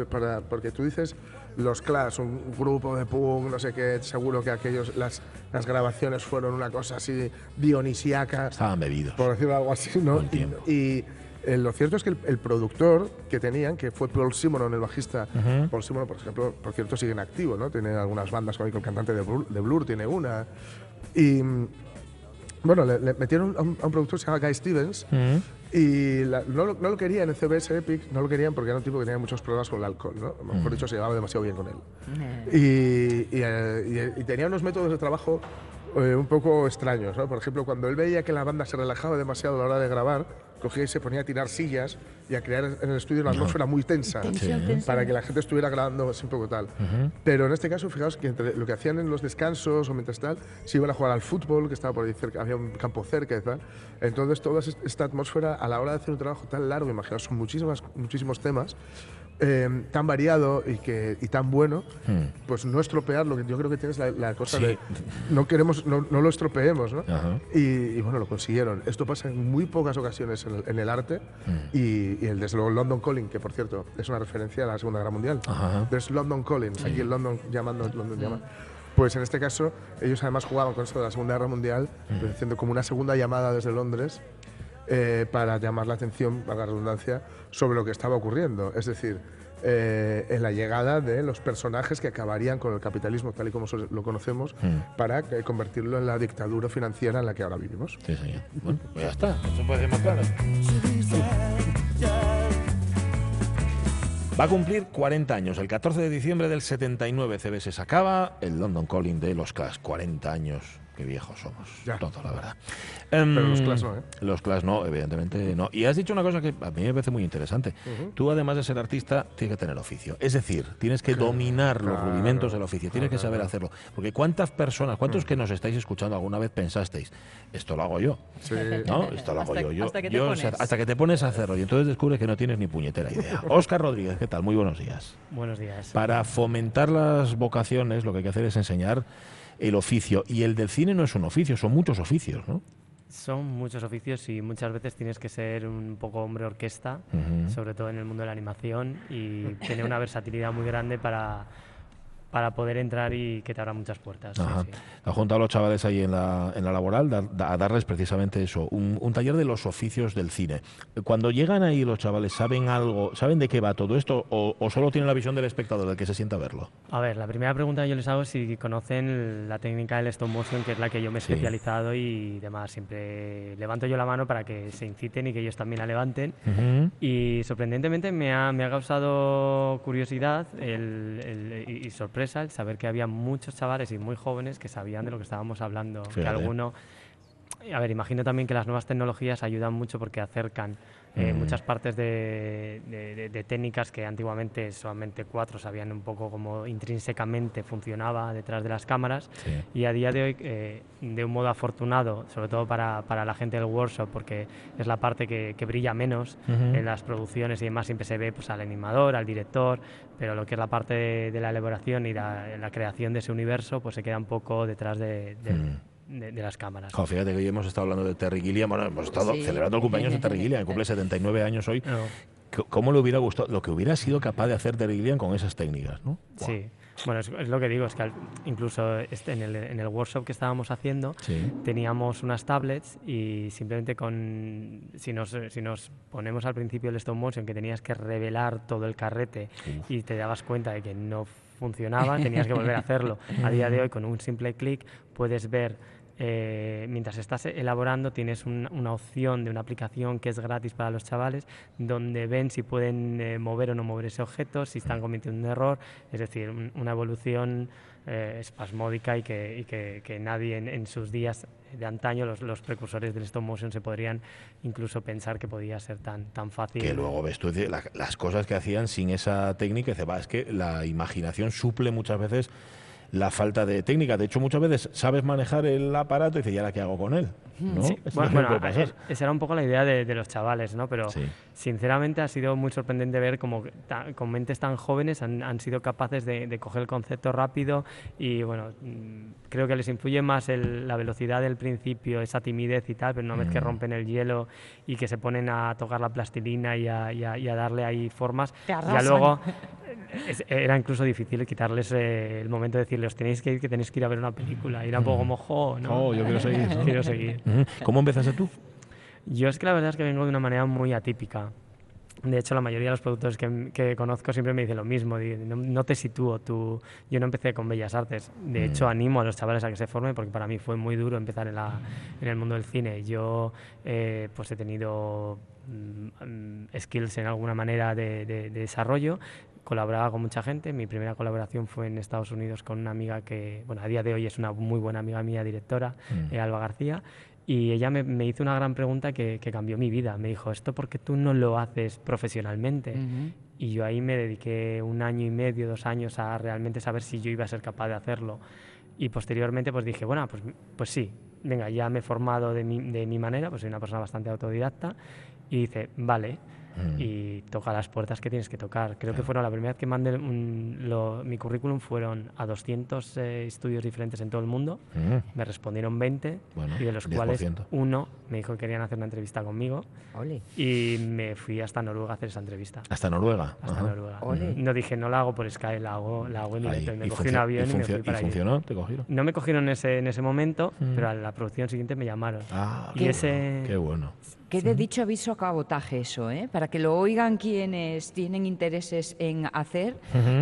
para, porque tú dices los Clash, un grupo de punk, no sé qué, seguro que aquellos, las, las grabaciones fueron una cosa así dionisiaca, Estaban bebidos. por decirlo algo así, ¿no? Y, y, eh, lo cierto es que el, el productor que tenían, que fue Paul Simonon, el bajista, Paul Simonon, por ejemplo, por cierto, sigue en activo, ¿no? Tiene algunas bandas, con el cantante de Blur, de Blur tiene una. Y bueno, le, le metieron a un, a un productor que se llama Guy Stevens y la- no, lo, no lo querían en CBS Epic, no lo querían porque era un tipo que tenía muchos problemas con el alcohol, ¿no? Mejor dicho, se llevaba demasiado bien con él. Y, y, eh, y- y tenía unos métodos de trabajo eh, un poco extraños. ¿no? Por ejemplo, cuando él veía que la banda se relajaba demasiado a la hora de grabar, cogía y se ponía a tirar sillas y a crear en el estudio una atmósfera muy tensa, Tensión, tensión. para que la gente estuviera grabando así un poco tal. Pero en este caso, fijaos que entre lo que hacían en los descansos o mientras tal, se iban a jugar al fútbol, que estaba por ahí cerca, había un campo cerca y tal. Entonces, toda es- esta atmósfera, a la hora de hacer un trabajo tan largo, imaginaos, son muchísimas, muchísimos temas, eh, tan variado y, que, y tan bueno, pues no estropearlo, que yo creo que tienes la, la cosa Sí. de no queremos, no, no lo estropeemos, ¿no? Y, y bueno, lo consiguieron. Esto pasa en muy pocas ocasiones en el, en el arte Mm. y, y el, desde luego London Calling, que por cierto es una referencia a la Segunda Guerra Mundial. There's London Calling, aquí el London llamando, London llama. Pues en este caso, ellos además jugaban con esto de la Segunda Guerra Mundial, Mm. pues, haciendo como una segunda llamada desde Londres eh, para llamar la atención, valga la redundancia, sobre lo que estaba ocurriendo. Es decir, eh, en la llegada de los personajes que acabarían con el capitalismo tal y como lo conocemos Mm. para eh, convertirlo en la dictadura financiera en la que ahora vivimos. Sí, señor. Bueno, pues ya está. Se puede decir más claro. Va a cumplir 40 años. El 14 de diciembre del 79 CBS sacaba el London Calling de los Clash. 40 años. Qué viejos somos. Ya. Todo, la verdad. Pero Em, los Clash no, ¿eh? Los Clash no, evidentemente no. Y has dicho una cosa que a mí me parece muy interesante. Tú, además de ser artista, tienes que tener oficio. Es decir, tienes que dominar los claro, rudimentos del oficio. Tienes que saber hacerlo. Porque ¿cuántas personas, Mm. cuántos que nos estáis escuchando alguna vez pensasteis, esto lo hago yo? Sí. ¿No? Esto lo hago Hasta- yo. yo, hasta que te yo, o pones. sea, hasta que te pones a hacerlo y entonces descubres que no tienes ni puñetera idea. Óscar Rodríguez, ¿qué tal? Muy buenos días. Buenos días. Para fomentar las vocaciones, lo que hay que hacer es enseñar el oficio. Y el del cine no es un oficio, son muchos oficios, ¿no? Son muchos oficios y muchas veces tienes que ser un poco hombre orquesta, sobre todo en el mundo de la animación, y tener una versatilidad muy grande para, para poder entrar y que te abra muchas puertas. sí, sí. Ha juntado a los chavales ahí en la, en la laboral da- da- a darles precisamente eso, un, un taller de los oficios del cine. Cuando llegan ahí los chavales, ¿saben algo? ¿Saben de qué va todo esto? ¿O, o solo tienen la visión del espectador, del que se sienta a verlo? A ver, la primera pregunta que yo les hago es si conocen la técnica del stop motion, que es la que yo me he Sí. especializado y demás. Siempre levanto yo la mano para que se inciten y que ellos también la levanten. Ujú. Y sorprendentemente me ha, me ha causado curiosidad el- el- y, y sorpresa el saber que había muchos chavales y muy jóvenes que sabían de lo que estábamos hablando. Que Fíjate. alguno. A ver, imagino también que las nuevas tecnologías ayudan mucho porque acercan eh, Mm. muchas partes de, de- de- de técnicas que antiguamente solamente cuatro sabían un poco cómo intrínsecamente funcionaba detrás de las cámaras. Sí. Y a día de hoy, eh, de un modo afortunado, sobre todo para, para la gente del workshop, porque es la parte que, que brilla menos en las producciones y demás, siempre se ve pues, al animador, al director, pero lo que es la parte de, de la elaboración y la, la creación de ese universo, pues se queda un poco detrás de, de- Mm. De- de las cámaras. Fíjate que hoy hemos estado hablando de Terry Gilliam, bueno, hemos estado Sí. celebrando el cumpleaños de Terry Gilliam, que cumple 79 años hoy. No, ¿Cómo le hubiera gustado, lo que hubiera sido capaz de hacer Terry Gilliam con esas técnicas, ¿no? Sí, bueno, es, es lo que digo, es que al- incluso este, en, el, en el workshop que estábamos haciendo, Sí. teníamos unas tablets y simplemente con si nos, si nos ponemos al principio del stop motion que tenías que revelar todo el carrete y te dabas cuenta de que no funcionaba, tenías que volver a hacerlo. A día de hoy con un simple clic puedes ver eh, mientras estás elaborando tienes un- una opción de una aplicación que es gratis para los chavales donde ven si pueden eh, mover o no mover ese objeto, si están cometiendo un error, es decir, un- una evolución eh, espasmódica y que, y que- que nadie en, en sus días de antaño, los, los precursores del stop motion, se podrían incluso pensar que podía ser tan, tan fácil. Que luego ves tú las cosas que hacían sin esa técnica, y dices, va, es que la imaginación suple muchas veces la falta de técnica. De hecho, muchas veces sabes manejar el aparato y dices, ¿y ahora qué hago con él? ¿No? Sí, Esto bueno, bueno, esa era un poco la idea de, de los chavales, ¿no? Pero Sí. sinceramente ha sido muy sorprendente ver cómo ta- con mentes tan jóvenes han, han sido capaces de, de coger el concepto rápido y bueno, mm, creo que les influye más el- la velocidad del principio, esa timidez y tal, pero una vez que Mm. rompen el hielo y que se ponen a tocar la plastilina y a, y a- y a darle ahí formas, Te ya luego es- era incluso difícil quitarles eh, el momento de decirles, tenéis que ir, que tenéis que ir a ver una película. Y era un poco como, jo, ¿no? Oh, yo quiero seguir, ¿no? quiero seguir. ¿Cómo empezaste tú? Yo es que la verdad es que vengo de una manera muy atípica. De hecho, la mayoría de los productores que, que conozco siempre me dicen lo mismo. No, no te sitúo. Tú, yo no empecé con Bellas Artes. De hecho, animo a los chavales a que se formen porque para mí fue muy duro empezar en, la, en el mundo del cine. Yo eh, pues he tenido mm, mm, skills en alguna manera de, de- de desarrollo. Colaboraba con mucha gente. Mi primera colaboración fue en Estados Unidos con una amiga que, bueno, a día de hoy es una muy buena amiga mía, directora, Mm. eh, Alba García. Y ella me, me hizo una gran pregunta que, que cambió mi vida. Me dijo, ¿esto por qué tú no lo haces profesionalmente? Y yo ahí me dediqué un año y medio, dos años a realmente saber si yo iba a ser capaz de hacerlo. Y posteriormente pues dije, bueno, pues, pues sí, venga, ya me he formado de mi, de mi manera, pues soy una persona bastante autodidacta. Y dice, vale, Mm. y toca las puertas que tienes que tocar. Creo que fueron la primera vez que mandé un- lo- mi currículum fueron a 200 eh, estudios diferentes en todo el mundo. Mm. Me respondieron 20 Bueno, y de los cuales 10%. uno me dijo que querían hacer una entrevista conmigo Ole. y me fui hasta Noruega a hacer esa entrevista. Hasta Noruega. Hasta Ajá. Noruega. Ole. No dije, no la hago por Sky, la hago, la hago en Ahí. directo. Y me ¿Y cogí un avión y, me fui para ¿Y allí. funcionó? ¿Te cogieron? No me cogieron en ese, en ese momento, Mm. pero a la producción siguiente me llamaron. Ah, Y qué ese- bueno, Qué bueno. Qué de dicho aviso a cabotaje eso, ¿eh? Para que lo oigan quienes tienen intereses en hacer,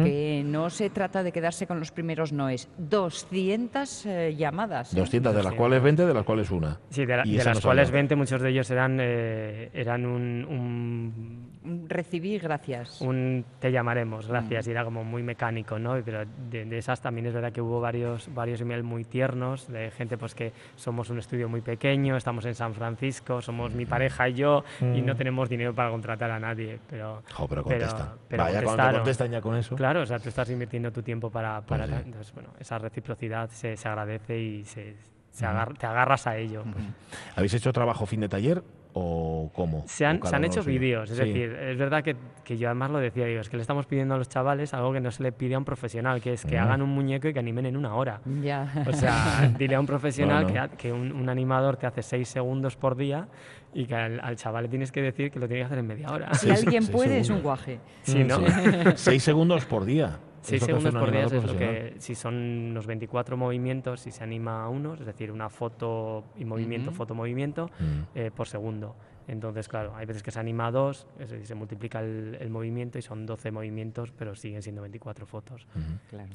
que no se trata de quedarse con los primeros noes. 200 eh, llamadas. ¿eh? 200, de las cuales 20, de las cuales una. Sí, de, la- Y de las no cuales sabía. 20, muchos de ellos eran, eh, eran un, un, Recibí gracias. un te llamaremos, gracias, y era como muy mecánico, ¿no? Pero de, de esas también es verdad que hubo varios, varios emails muy tiernos, de gente pues que somos un estudio muy pequeño, estamos en San Francisco, somos mi pareja y yo, y no tenemos dinero para contratar a nadie, pero... Jo, pero contestan. pero Vaya, cuando contestan ya con eso. Claro, o sea, tú estás invirtiendo tu tiempo para... para Pues sí. Entonces, bueno, esa reciprocidad se, se agradece y se, se agar- te agarras a ello. pues. ¿Habéis hecho trabajo fin de taller o cómo? Se han, ¿O cada se han hecho vídeos, es Sí. decir, es verdad que, que yo además lo decía, digo, es que le estamos pidiendo a los chavales algo que no se le pide a un profesional, que es que Mm. hagan un muñeco y que animen en una hora. Ya. O sea, dile a un profesional No, no. que, que un, un animador te hace seis segundos por día y que al, al chaval le tienes que decir que lo tiene que hacer en media hora. si alguien puede, es un guaje. Sí, ¿no? Seis segundos por día. Seis Es lo que hace segundos un por día es lo que, si son unos 24 movimientos, si se anima a uno, es decir, una foto y movimiento, Ujú. foto, movimiento, Mm. eh, por segundo. Entonces, claro, hay veces que se anima a dos, es decir, se multiplica el, el movimiento y son 12 movimientos, pero siguen siendo 24 fotos. Claro.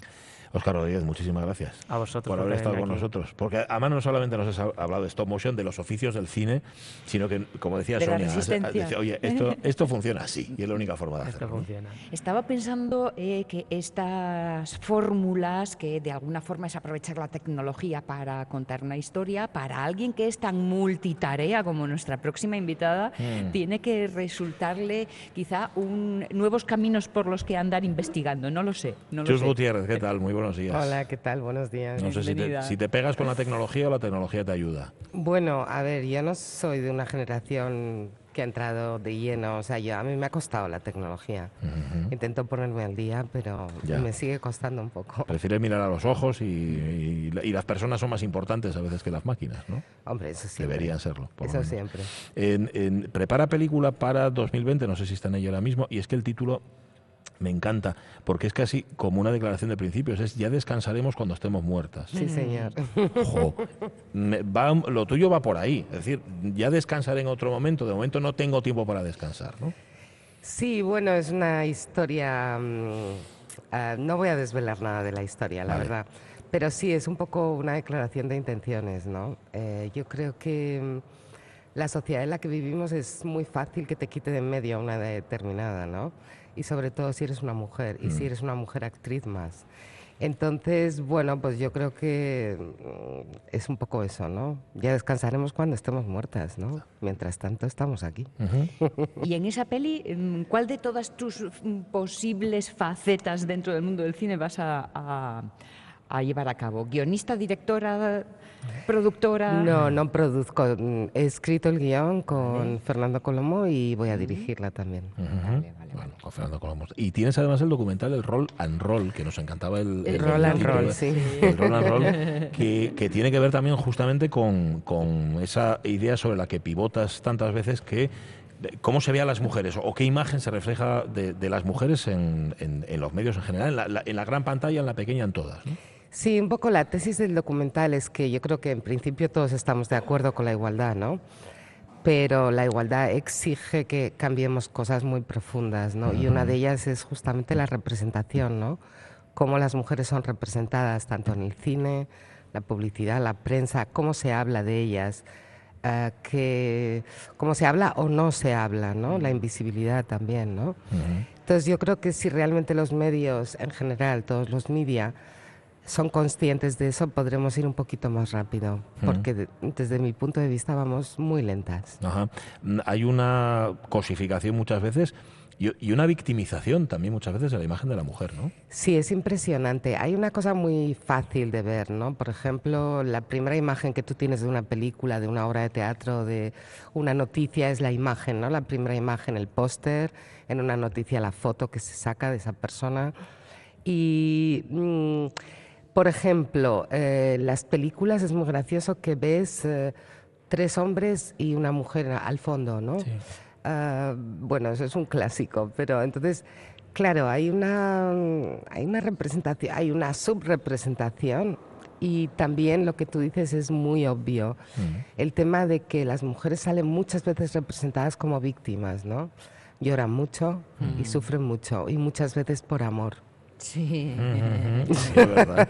Óscar Rodríguez, muchísimas gracias. A vosotros por por haber estado con aquí. nosotros. Porque además no solamente nos has hablado de stop motion, de los oficios del cine, sino que, como decía De Sonia, has- has- resistencia. dice, oye, esto, esto funciona así y es la única forma de Esto hacerlo. funciona. Estaba pensando eh, que estas fórmulas, que de alguna forma es aprovechar la tecnología para contar una historia, para alguien que es tan multitarea como nuestra próxima invitada, Mm. tiene que resultarle quizá un, nuevos caminos por los que andar investigando. No lo sé. No lo Chus sé. Gutiérrez, ¿qué tal? Muy buenos días. Hola, ¿qué tal? Buenos días. No sé si te, Bienvenida. si te pegas con la tecnología o la tecnología te ayuda. Bueno, a ver, yo no soy de una generación que ha entrado de lleno, o sea, yo, a mí me ha costado la tecnología. Ujú. Intento ponerme al día, pero Ya. me sigue costando un poco. Prefieres mirar a los ojos y, y- y las personas son más importantes a veces que las máquinas, ¿no? Hombre, eso siempre. Deberían serlo. por Eso siempre. En, en- prepara película para 2020, no sé si está en ello ahora mismo, y es que el título me encanta, porque es casi como una declaración de principios, es ya descansaremos cuando estemos muertas. Sí, señor. Ojo, me- va- lo tuyo va por ahí, es decir, ya descansaré en otro momento, de momento no tengo tiempo para descansar, ¿no? Sí, bueno, es una historia. mm, ah, no voy a desvelar nada de la historia, la Vale. verdad. Pero sí, es un poco una declaración de intenciones, ¿no? Eh, yo creo que mm, la sociedad en la que vivimos es muy fácil que te quite de en medio a una determinada, ¿no? Y sobre todo si eres una mujer, y si eres una mujer actriz más. Entonces, bueno, pues yo creo que mm, es un poco eso, ¿no? Ya descansaremos cuando estemos muertas, ¿no? Mientras tanto estamos aquí. Y en esa peli, mm, ¿cuál de todas tus mm, posibles facetas dentro del mundo del cine vas a, a- a llevar a cabo? ¿Guionista, directora, productora? No, no produzco. mm, He escrito el guion con Fernando Colomo y voy a dirigirla también. Vale, vale, Bueno, con Fernando Colombo. Y tienes además el documental El Roll and Roll, que nos encantaba el, El Roll and título, Roll, sí. El Roll and Roll, que, que tiene que ver también justamente con, con esa idea sobre la que pivotas tantas veces que cómo se ve a las mujeres o qué imagen se refleja de, de las mujeres en, en- en los medios en general, en la, la- en la gran pantalla, en la pequeña, en todas. ¿no? Sí, un poco la tesis del documental es que yo creo que en principio todos estamos de acuerdo con la igualdad, ¿no? Pero la igualdad exige que cambiemos cosas muy profundas, ¿no? Y una de ellas es justamente la representación, ¿no? Cómo las mujeres son representadas tanto en el cine, la publicidad, la prensa, cómo se habla de ellas. eh, que cómo se habla o no se habla, ¿no? La invisibilidad también, ¿no? Entonces yo creo que si realmente los medios en general, todos los media, son conscientes de eso, podremos ir un poquito más rápido, porque de- desde mi punto de vista vamos muy lentas. Ajá. Mm, Hay una cosificación muchas veces y, una victimización también muchas veces de la imagen de la mujer, ¿no? Sí, es impresionante. Hay una cosa muy fácil de ver, ¿no? Por ejemplo, la primera imagen que tú tienes de una película, de una obra de teatro, de una noticia es la imagen, ¿no? La primera imagen, el póster, en una noticia la foto que se saca de esa persona. Y, mm, por ejemplo, eh, las películas es muy gracioso que ves eh, tres hombres y una mujer al fondo, ¿no? Ah, bueno, eso es un clásico, pero entonces, claro, hay una, hay una representación, hay una subrepresentación y también lo que tú dices es muy obvio. El tema de que las mujeres salen muchas veces representadas como víctimas, ¿no? Lloran mucho y sufren mucho y muchas veces por amor. Sí. Sí, es verdad.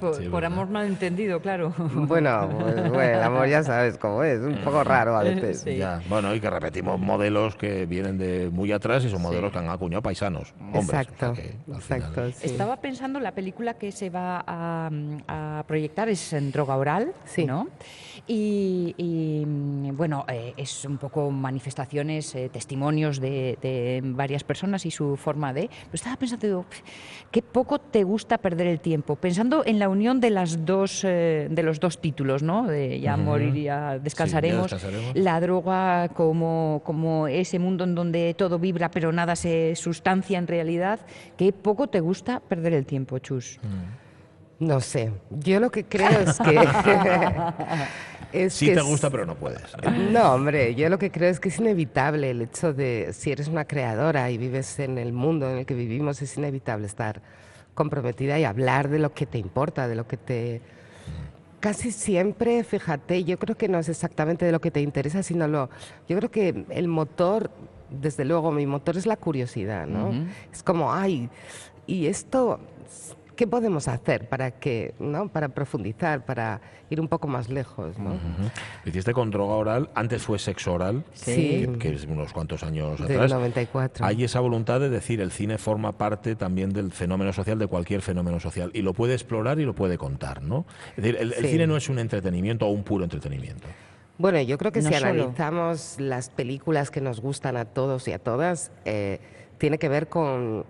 Por, Sí, es por verdad. amor malentendido, claro. Bueno, pues, bueno, el amor ya sabes cómo es, un poco raro a veces. Sí. Ya, bueno, y que repetimos modelos que vienen de muy atrás y son modelos que han acuñado paisanos. hombres, Exacto, o sea que, al final- exacto. sí. Estaba pensando, la película que se va a, a proyectar es en droga oral, Sí. ¿no? Y, y, bueno, eh, es un poco manifestaciones, eh, testimonios de, de varias personas y su forma de... Pero estaba pensando, digo, qué poco te gusta perder el tiempo, pensando en la unión de las dos, eh, de los dos títulos, ¿no? De ya Ujú. morir y ya descansaremos. descansaremos. La droga como, como ese mundo en donde todo vibra pero nada se sustancia en realidad. Qué poco te gusta perder el tiempo, Chus. No sé, yo lo que creo es que... es Sí que te es- gusta, pero no puedes. No, hombre, yo lo que creo es que es inevitable el hecho de, si eres una creadora y vives en el mundo en el que vivimos, es inevitable estar comprometida y hablar de lo que te importa, de lo que te... Casi siempre, fíjate, yo creo que no es exactamente de lo que te interesa, sino lo... Yo creo que el motor, desde luego, mi motor es la curiosidad, ¿no? Es como, ay, y esto, ¿qué podemos hacer para que, ¿no? Para profundizar, para ir un poco más lejos, ¿no? Lo hiciste con droga oral, antes fue sexo oral, Sí. que, que es unos cuantos años Del atrás. 94. Hay esa voluntad de decir el cine forma parte también del fenómeno social, de cualquier fenómeno social, y lo puede explorar y lo puede contar, ¿no? Es decir, el, cine no es un entretenimiento o un puro entretenimiento. Bueno, yo creo que No si solo. analizamos las películas que nos gustan a todos y a todas, eh, tiene que ver con,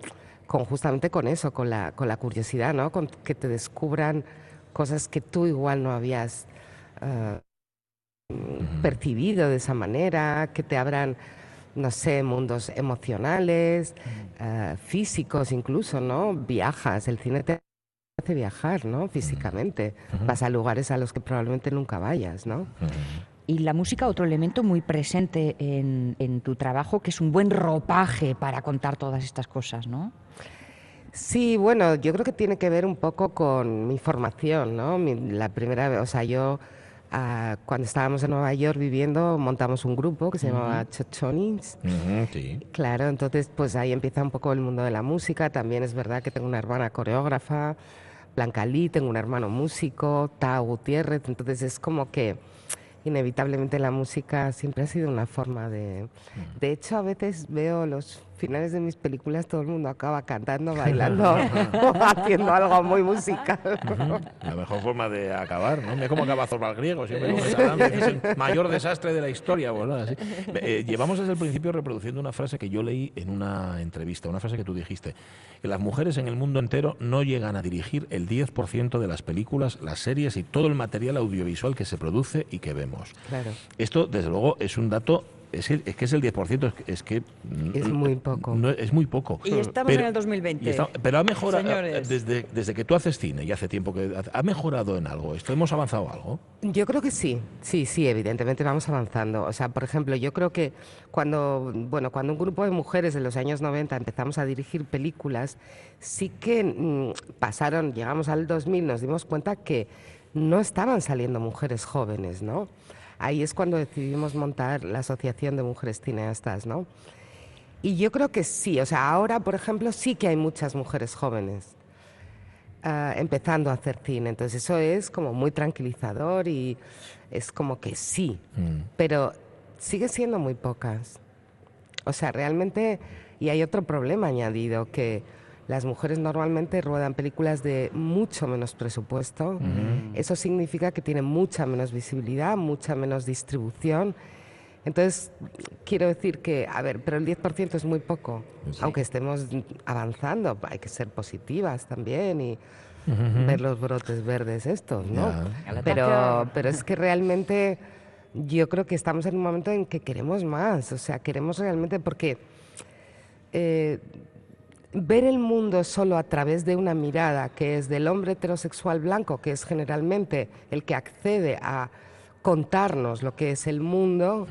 con justamente con eso, con la, con la curiosidad, ¿no? Con que te descubran cosas que tú igual no habías eh, percibido de esa manera, que te abran, no sé, mundos emocionales, eh, físicos incluso, ¿no? Viajas, el cine te hace viajar, ¿no? Físicamente. Vas a lugares a los que probablemente nunca vayas, ¿no? Y la música, otro elemento muy presente en, en tu trabajo, que es un buen ropaje para contar todas estas cosas, ¿no? Sí, bueno, yo creo que tiene que ver un poco con mi formación, ¿no? Mi- la primera vez, o sea, yo ah, cuando estábamos en Nueva York viviendo montamos un grupo que se llamaba Chochonins. Ujú, sí. Claro, entonces pues ahí empieza un poco el mundo de la música. También es verdad que tengo una hermana coreógrafa, Blanca Lee, tengo un hermano músico, Tao Gutiérrez. Entonces es como que inevitablemente la música siempre ha sido una forma de... De hecho, a veces veo los finales de mis películas, todo el mundo acaba cantando, bailando o haciendo algo muy musical. La mejor forma de acabar, ¿no? Mira cómo acaba Zorba el griego, siempre es el mayor desastre de la historia. Bueno, así. Eh, llevamos desde el principio reproduciendo una frase que yo leí en una entrevista, una frase que tú dijiste, que las mujeres en el mundo entero no llegan a dirigir el 10% de las películas, las series y todo el material audiovisual que se produce y que vemos. Claro. Esto, desde luego, es un dato... Es, el- es que es el 10%, es que... Es, que, Es muy poco. no- es muy poco. Y estamos en el 2020. y está- pero ha mejorado, Señores. desde, desde que tú haces cine y hace tiempo que... ¿Ha mejorado en algo esto? ¿Hemos avanzado algo? Yo creo que sí, sí, sí, evidentemente vamos avanzando. O sea, por ejemplo, yo creo que cuando, bueno, cuando un grupo de mujeres en los años 90 empezamos a dirigir películas, sí que mm, pasaron, llegamos al 2000, nos dimos cuenta que no estaban saliendo mujeres jóvenes, ¿no? Ahí es cuando decidimos montar la Asociación de Mujeres Cineastas, ¿no? Y yo creo que sí, o sea, ahora, por ejemplo, sí que hay muchas mujeres jóvenes. ah, empezando a hacer cine. Entonces eso es como muy tranquilizador y es como que sí, Mm. pero sigue siendo muy pocas. O sea, realmente, y hay otro problema añadido, que las mujeres normalmente ruedan películas de mucho menos presupuesto. Eso significa que tienen mucha menos visibilidad, mucha menos distribución. Entonces, quiero decir que, a ver, pero el 10% es muy poco, Sí. aunque estemos avanzando, hay que ser positivas también y ver los brotes verdes estos, ¿no? Pero, pero es que realmente yo creo que estamos en un momento en que queremos más, o sea, queremos realmente porque eh, ver el mundo solo a través de una mirada que es del hombre heterosexual blanco, que es generalmente el que accede a contarnos lo que es el mundo,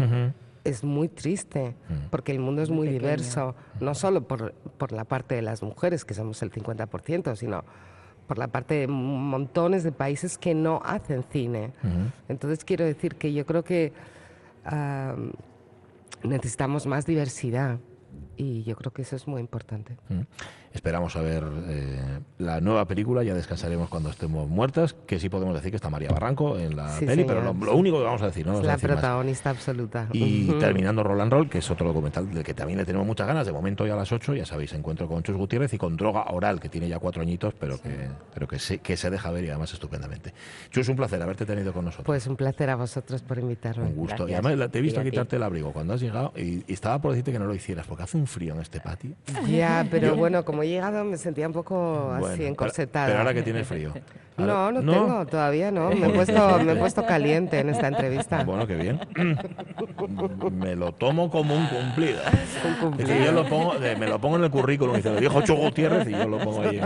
es muy triste, porque el mundo es muy diverso, no solo por, por la parte de las mujeres, que somos el 50%, sino por la parte de montones de países que no hacen cine. Entonces quiero decir que yo creo que ah, necesitamos más diversidad y yo creo que eso es muy importante. Mm. Esperamos a ver eh, la nueva película, ya descansaremos cuando estemos muertas, que sí podemos decir que está María Barranco en la Sí, peli, señor, pero lo, lo sí. único que vamos a decir, no es la decir más. protagonista absoluta. Y terminando Roland Roll, que es otro documental del que también le tenemos muchas ganas. De momento ya a las 8, ya sabéis, encuentro con Chus Gutiérrez y con Droga Oral, que tiene ya cuatro añitos, pero, que, pero que, se, que se deja ver y además estupendamente. Chus, un placer haberte tenido con nosotros. Pues un placer a vosotros por invitarme. un gusto. Y gracias. además la- te he visto Y quitarte el abrigo cuando has llegado y, y estaba por decirte que no lo hicieras, porque hace un frío en este patio. Ya, pero bueno, como he llegado me sentía un poco Bueno, así encorsetada. Pero ahora que tienes frío. No, no, tengo, todavía no. Me he, puesto, me he puesto caliente en esta entrevista. Bueno, qué bien. Me lo tomo como un cumplido. Es que yo lo pongo, de- me lo pongo en el currículum, dice, lo dijo Cho Gutiérrez y yo lo pongo ahí.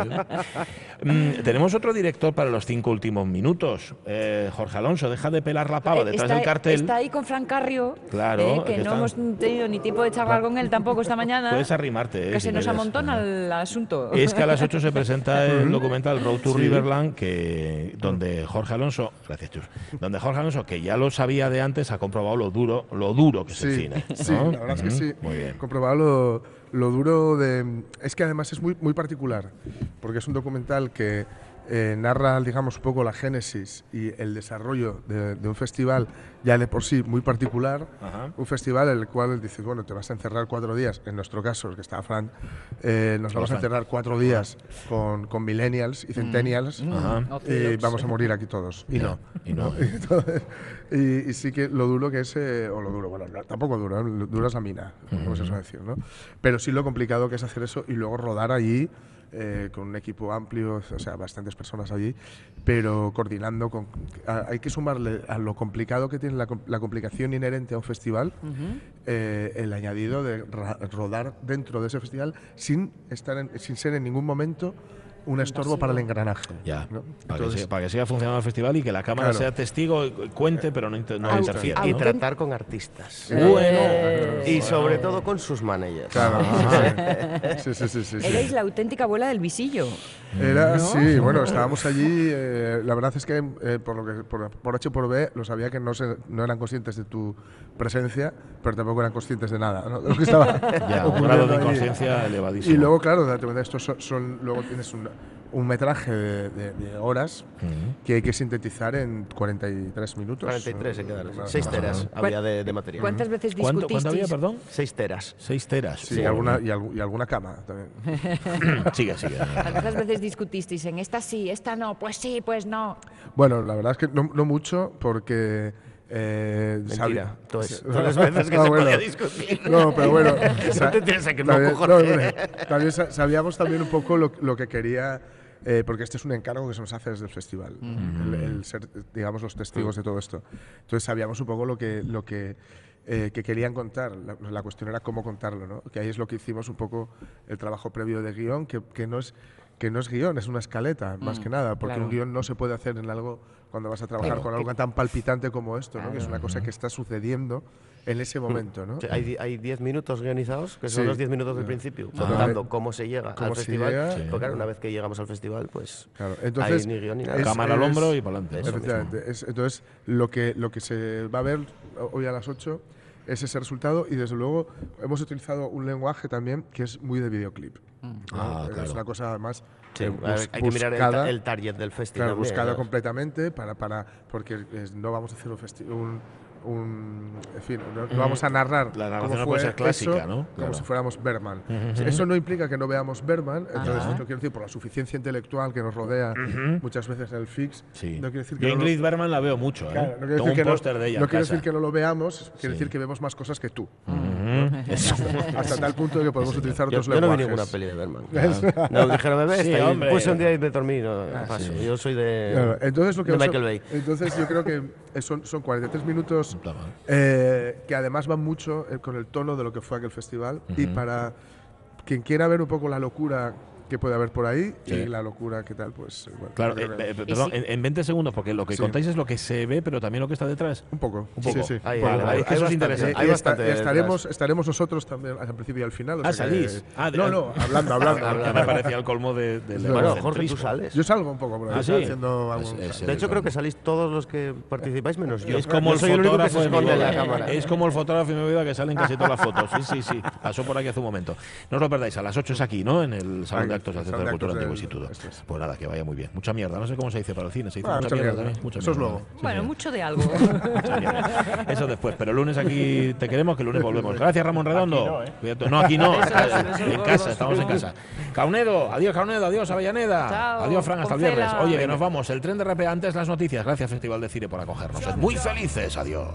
Mm, tenemos otro director para los cinco últimos minutos. Eh, Jorge Alonso, deja de pelar la pava Eh, detrás está, del cartel. Está ahí con Fran Carrio, Claro, eh, que que no está- hemos tenido ni tiempo de charlar con él tampoco esta mañana. Puedes arrimarte. eh, que si se nos quieres. amontona el asunto. Es que a las 8 se presenta el documental Road to Riverland, que, donde Jorge Alonso, gracias Chus, donde Jorge Alonso, que ya lo sabía de antes, ha comprobado lo duro, lo duro que es el cine. sí, la verdad es que sí. Muy bien. Comprobado lo, lo duro de... Es que además es muy, muy particular, porque es un documental que eh, narra, digamos, un poco la génesis y el desarrollo de, de un festival ya de por sí muy particular. Ajá. Un festival en el cual dices, bueno, te vas a encerrar cuatro días, en nuestro caso, el que estaba Fran, eh, nos vamos a encerrar cuatro días con, con millennials y centennials Ajá. y vamos a morir aquí todos. Y no. y no. Entonces, y, y sí que lo duro que es, eh, o lo duro, bueno, no, tampoco duro, ¿eh? duro es la mina, como se suele decir, ¿no? Pero sí lo complicado que es hacer eso y luego rodar allí eh, con un equipo amplio, o sea, bastantes personas allí, pero coordinando con... a- hay que sumarle a lo complicado que tiene la, la complicación inherente a un festival, eh, el añadido de ra- rodar dentro de ese festival sin, estar en- sin ser en ningún momento un estorbo para el engranaje. Ya, ¿no? para, que Entonces- siga, para que siga funcionando el festival y que la cámara Claro. sea testigo, cuente, pero no, inter- no interfiera. Y tratar con artistas. Bueno. Y sobre todo con sus managers. Claro, sí, sí, sí, sí, sí. Erais la auténtica abuela del visillo. Era, sí, bueno, estábamos allí. eh, la verdad es que, eh, por, lo que por, por H y por B, lo sabía que no, se, no eran conscientes de tu presencia, pero tampoco eran conscientes de nada. ¿no? De lo que estaba Ya, un grado de inconsciencia elevadísimo. Y luego, claro, date cuenta, estos son, son- luego tienes un, un metraje de, de- de horas Ujú. que hay que sintetizar en 43 minutos. 43 se ¿no? quedaron. Más- 6 más o teras menos. había de, de material. ¿Cuántas veces ¿Cuánto, discutisteis? ¿Cuánto había, perdón? 6 teras. Seis teras. Sí, y alguna, y, algu- y alguna cama también. Sigue, sigue. ¿Cuántas veces discutisteis en esta sí, esta no? Pues sí, pues no. Bueno, la verdad es que no, no mucho, porque. Eh, Mentira. Todas, todas las veces que No, se bueno. podía discutir. No, pero bueno. No te tienes a que no, también, cojones. hombre, también sa- sabíamos también un poco lo, lo que quería, eh, porque este es un encargo que se nos hace desde el festival, el, el ser, digamos, los testigos de todo esto. Entonces sabíamos un poco lo que, lo que, eh, que querían contar. La, la cuestión era cómo contarlo, ¿no? Que ahí es lo que hicimos un poco el trabajo previo de guion, que, que no es que no es guion, es una escaleta, más que nada, porque claro. un guion no se puede hacer en algo cuando vas a trabajar Claro. con algo tan palpitante como esto, ¿no? que es una cosa que está sucediendo en ese momento. ¿no? Hay di- hay 10 minutos guionizados, que son Sí. los 10 minutos del principio, Ajá. contando cómo se llega Cómo al se festival. llega. Sí. Porque claro, una vez que llegamos al festival, pues Claro, entonces, hay ni guion ni nada. es- Cámara al hombro y para adelante. Es- entonces, lo que, lo que se va a ver hoy a las 8 es ese resultado y desde luego hemos utilizado un lenguaje también que es muy de videoclip. ¿no? Ah, es claro. una cosa además Sí, eh, bus- hay que mirar el, buscada. el target del festival. Claro, buscada ¿no? completamente para, para porque no vamos a hacer un, festi- un, en fin, no, no vamos a narrar La cómo narración no fue puede ser clásica, eso, ¿no? como Claro. si fuéramos Berman. Eso no implica que no veamos Berman, entonces no quiero decir por la suficiencia intelectual que nos rodea muchas veces en el fix, Sí. no quiere decir Yo que a no lo- Ingrid Bergman la veo mucho, ¿eh? Claro, no quiere Tengo decir un que no- póster de ella no en quiere casa. decir que no lo veamos, quiere Sí. decir que vemos más cosas que tú. Hasta tal punto de que podemos utilizar Yo, otros yo no vi lenguajes. ninguna peli de Berman. No, dijeron, bebé, Sí, y puse un día y me dormí. No, paso. sí. Yo soy de, Claro, entonces lo que de os- Michael Bay. Entonces yo creo que eh, son, son 43 minutos mal. eh, que además van mucho eh, con el tono de lo que fue aquel festival y para quien quiera ver un poco la locura que puede haber por ahí Sí. y la locura que tal, pues bueno, Claro, eh, eh, perdón, en, en 20 segundos, porque lo que Sí. contáis es lo que se ve, pero también lo que está detrás. un poco, Un poco. sí. Ahí, Vale, ahí, eso es interesante. hay Y bastante esta- estaremos, nosotros también al principio y al final. o Ah, sea que- salís. Ah, de- no, no, hablando, hablando. Ya me parecía el colmo de, del Bueno, Bueno. Jorge, tú sales. Yo salgo un poco, ahí, Ah, haciendo Es- algún- es De hecho, creo que salís todos los que participáis menos yo. Es como Yo el fotógrafo de la cámara. Es como el fotógrafo de mi vida que sale en casi todas las fotos. Sí, sí, sí. Pasó por aquí hace un momento. No os lo perdáis, a las 8 es aquí, ¿no? En el Salón Ahí, de Actos del Centro de Cultura Antiguo Instituto. es. Pues nada, que vaya muy bien. Mucha mierda. No sé cómo se dice para el cine. Se dice mucha, mucha mierda, mierda. también. Mucha Eso es luego. Sí, Bueno, sí. mucho de algo. Mucha mierda. Eso después. Pero el lunes aquí te queremos, que el lunes volvemos. Gracias, Ramón Redondo. no, ¿eh? No, aquí no. En casa, estamos en casa. Caunedo, adiós Caunedo, adiós Avellaneda. Chao, Adiós Fran, hasta el viernes. Oye, que nos vamos. El tren de RP antes las noticias. Gracias Festival de Cine por acogernos. Muy felices. Adiós.